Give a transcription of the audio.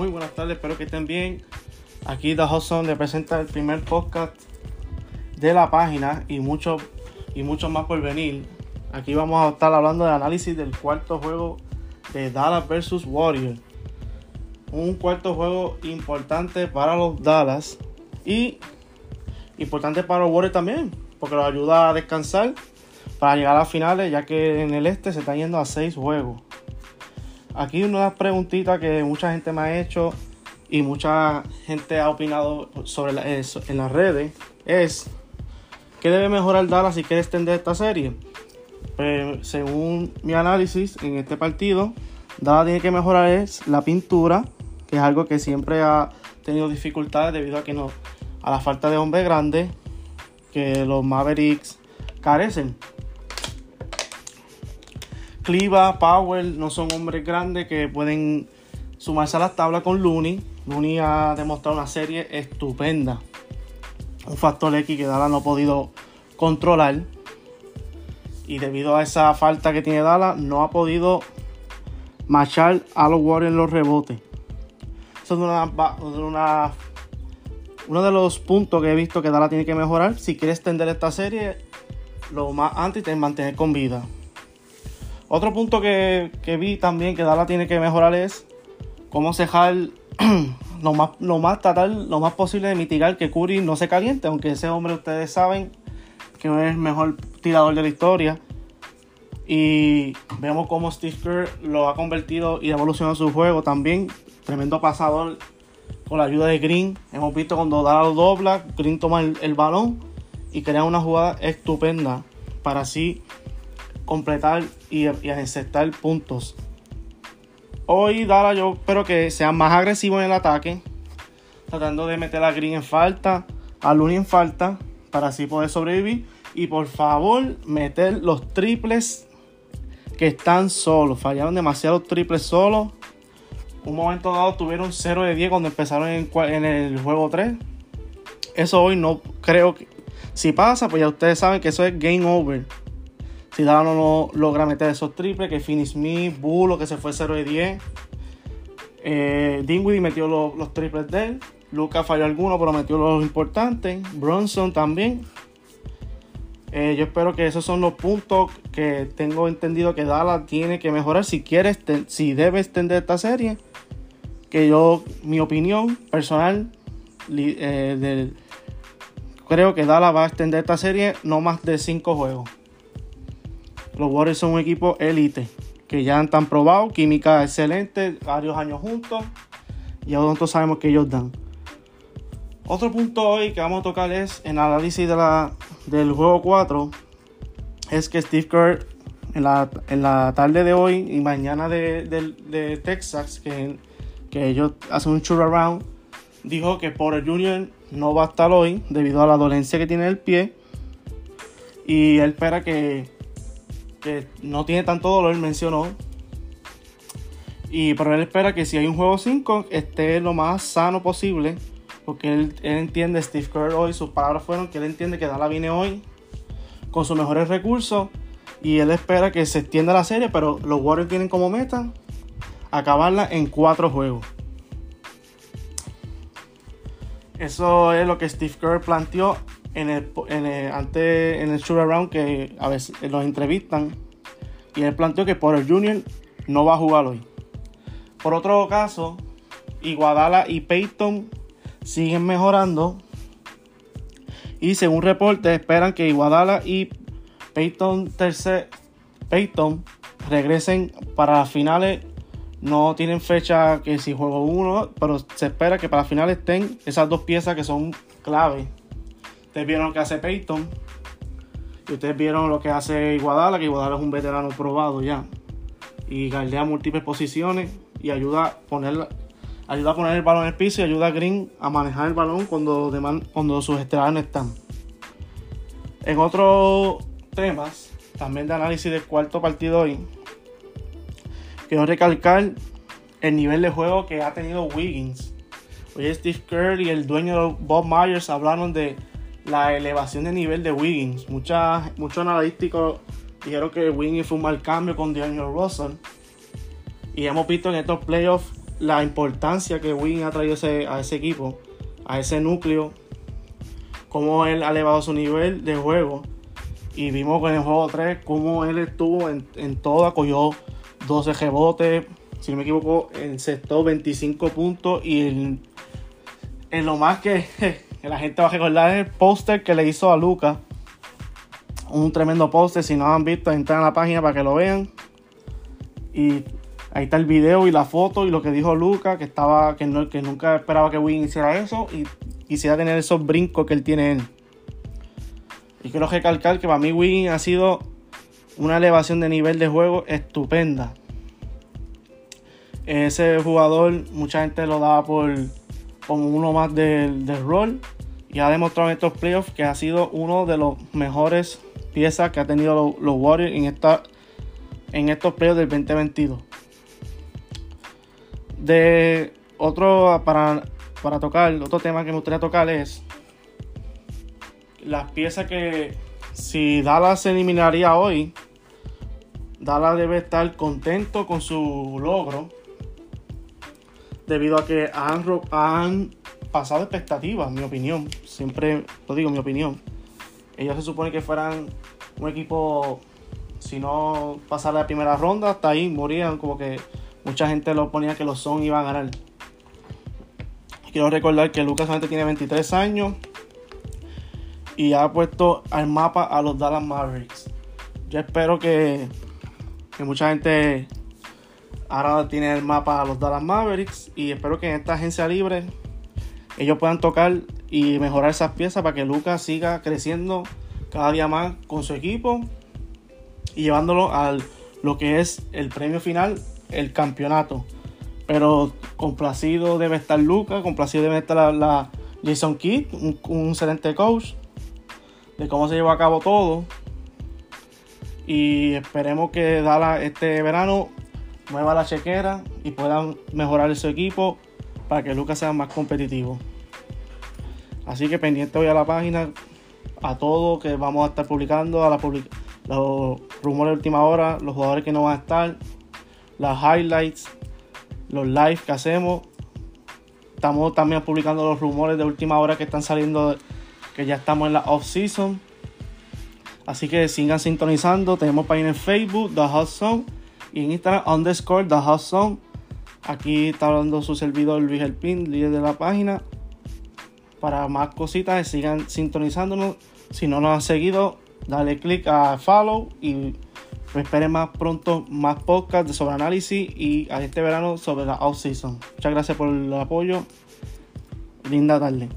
Muy buenas tardes, espero que estén bien. Aquí The Hudson le presenta el primer podcast de la página y mucho, y mucho más por venir. Aquí vamos a estar hablando del análisis del cuarto juego de Dallas vs Warriors. Un cuarto juego importante para los Dallas y importante para los Warriors también, porque los ayuda a descansar para llegar a finales, ya que en el este se está yendo a seis juegos. Aquí una preguntita que mucha gente me ha hecho y mucha gente ha opinado sobre eso en las redes es ¿qué debe mejorar Dallas si quiere extender esta serie? Pues, según mi análisis en este partido, Dallas tiene que mejorar es la pintura, que es algo que siempre ha tenido dificultades debido a que no a la falta de hombre grande que los Mavericks carecen. Cliva, Powell no son hombres grandes que pueden sumarse a la tabla con Looney. Looney ha demostrado una serie estupenda. Un factor X que Dallas no ha podido controlar. Y debido a esa falta que tiene Dallas, no ha podido marchar a los Warriors en los rebotes. Eso es una, uno de los puntos que he visto que Dallas tiene que mejorar. Si quiere extender esta serie, lo más antes es mantener con vida. Otro punto que, vi también que Dala tiene que mejorar es cómo cejar lo más, lo más tratar lo más posible de mitigar que Curry no se caliente, aunque ese hombre ustedes saben que es el mejor tirador de la historia. Y vemos cómo Steve Kerr lo ha convertido y evolucionado su juego también. Tremendo pasador con la ayuda de Green. Hemos visto cuando Dala dobla, Green toma el, el balón y crea una jugada estupenda para así completar y, y a puntos. Hoy Dala yo espero que sean más agresivos en el ataque, tratando de meter a Green en falta, a Looney en falta, para así poder sobrevivir. Y por favor, meter los triples que están solos. Fallaron demasiados triples solos. Un momento dado tuvieron 0 de 10 cuando empezaron en, en, el juego 3. Eso hoy no creo que... Si pasa, pues ya ustedes saben que eso es game over. Si Dallas no logra meter esos triples, que Finney Smith, Bulo, que se fue 0 de 10. Eh, metió los, triples de él. Lucas falló alguno, pero metió los importantes. Bronson también. Eh, yo espero que esos son los puntos que tengo entendido que Dallas tiene que mejorar si quiere, si debe extender esta serie. Que yo, mi opinión personal, eh, creo que Dallas va a extender esta serie no más de 5 juegos. Los Warriors son un equipo élite que ya han tan probado, química excelente, varios años juntos y ahora nosotros sabemos que ellos dan. Otro punto hoy que vamos a tocar es en análisis de la, del juego 4 es que Steve Kerr en la, en la tarde de hoy y mañana de, de, Texas, que, que, ellos hacen un tour around, dijo que Porter Jr. no va a estar hoy debido a la dolencia que tiene el pie y él espera que que no tiene tanto dolor, mencionó. Y pero él espera que si hay un juego 5 esté lo más sano posible. Porque él, entiende, Steve Kerr hoy, sus palabras fueron que él entiende que Dala viene hoy con sus mejores recursos. Y él espera que se extienda la serie, pero los Warriors tienen como meta acabarla en cuatro juegos. Eso es lo que Steve Kerr planteó en el, en el, en el around que a veces los entrevistan y él planteó que por el Junior no va a jugar hoy. Por otro caso, Iguadala y Peyton siguen mejorando y según reportes esperan que Iguadala y Peyton, tercer, Peyton regresen para las finales. No tienen fecha que si juego uno, pero se espera que para las finales estén esas dos piezas que son clave Ustedes vieron lo que hace Peyton. Y ustedes vieron lo que hace Iguadala, que Iguadala es un veterano probado ya. Y galdea múltiples posiciones y ayuda a poner, ayuda a poner el balón en el piso y ayuda a Green a manejar el balón cuando, cuando sus estelares no están. En otros temas, también de análisis del cuarto partido hoy, quiero recalcar el nivel de juego que ha tenido Wiggins. Hoy Steve Kerr y el dueño Bob Myers hablaron de la elevación de nivel de Wiggins. Mucha, muchos analíticos dijeron que Wiggins fue un mal cambio con Daniel Russell. Y hemos visto en estos playoffs la importancia que Win ha traído a ese equipo, a ese núcleo, cómo él ha elevado su nivel de juego. Y vimos en el juego 3 cómo él estuvo en, en todo, acogió 12 rebotes, si no me equivoco, encestó 25 puntos y en lo más que, la gente va a recordar el póster que le hizo a Luca. Un tremendo póster, si no han visto, entran a la página para que lo vean. Y ahí está el video y la foto y lo que dijo Luca, que estaba que, no, que nunca esperaba que Win hiciera eso y quisiera tener esos brincos que él tiene él. Y quiero recalcar que para mí Win ha sido una elevación de nivel de juego estupenda. Ese jugador, mucha gente lo daba por como uno más del, rol y ha demostrado en estos playoffs que ha sido uno de los mejores piezas que ha tenido los, Warriors en, esta, en estos playoffs del 2022. De otro para, para tocar, otro tema que me gustaría tocar es las piezas que si Dallas se eliminaría hoy, Dallas debe estar contento con su logro debido a que han, han pasado expectativas, en mi opinión. Siempre lo digo, mi opinión. Ellos se supone que fueran un equipo, si no pasar la primera ronda, hasta ahí morían, como que mucha gente lo ponía que los son iban a ganar. Quiero recordar que Lucas solamente tiene 23 años y ha puesto al mapa a los Dallas Mavericks. Yo espero que, que mucha gente Ahora tiene el mapa a los Dallas Mavericks y espero que en esta agencia libre ellos puedan tocar y mejorar esas piezas para que Lucas siga creciendo cada día más con su equipo y llevándolo a lo que es el premio final, el campeonato. Pero complacido debe estar Lucas, complacido debe estar la, Jason Kidd, un, excelente coach de cómo se llevó a cabo todo. Y esperemos que Dallas este verano mueva la chequera y puedan mejorar su equipo para que Lucas sea más competitivo. Así que pendiente hoy a la página, a todo que vamos a estar publicando, a la los rumores de última hora, los jugadores que no van a estar, las highlights, los live que hacemos. Estamos también publicando los rumores de última hora que están saliendo, que ya estamos en la off season. Así que sigan sintonizando. Tenemos página en Facebook, The Hot Zone y en Instagram underscore the hot song. Aquí está hablando su servidor Luis Elpin, líder de la página. Para más cositas, sigan sintonizándonos. Si no nos han seguido, dale click a follow y esperen más pronto más podcasts sobre análisis y a este verano sobre la off season. Muchas gracias por el apoyo. Linda tarde.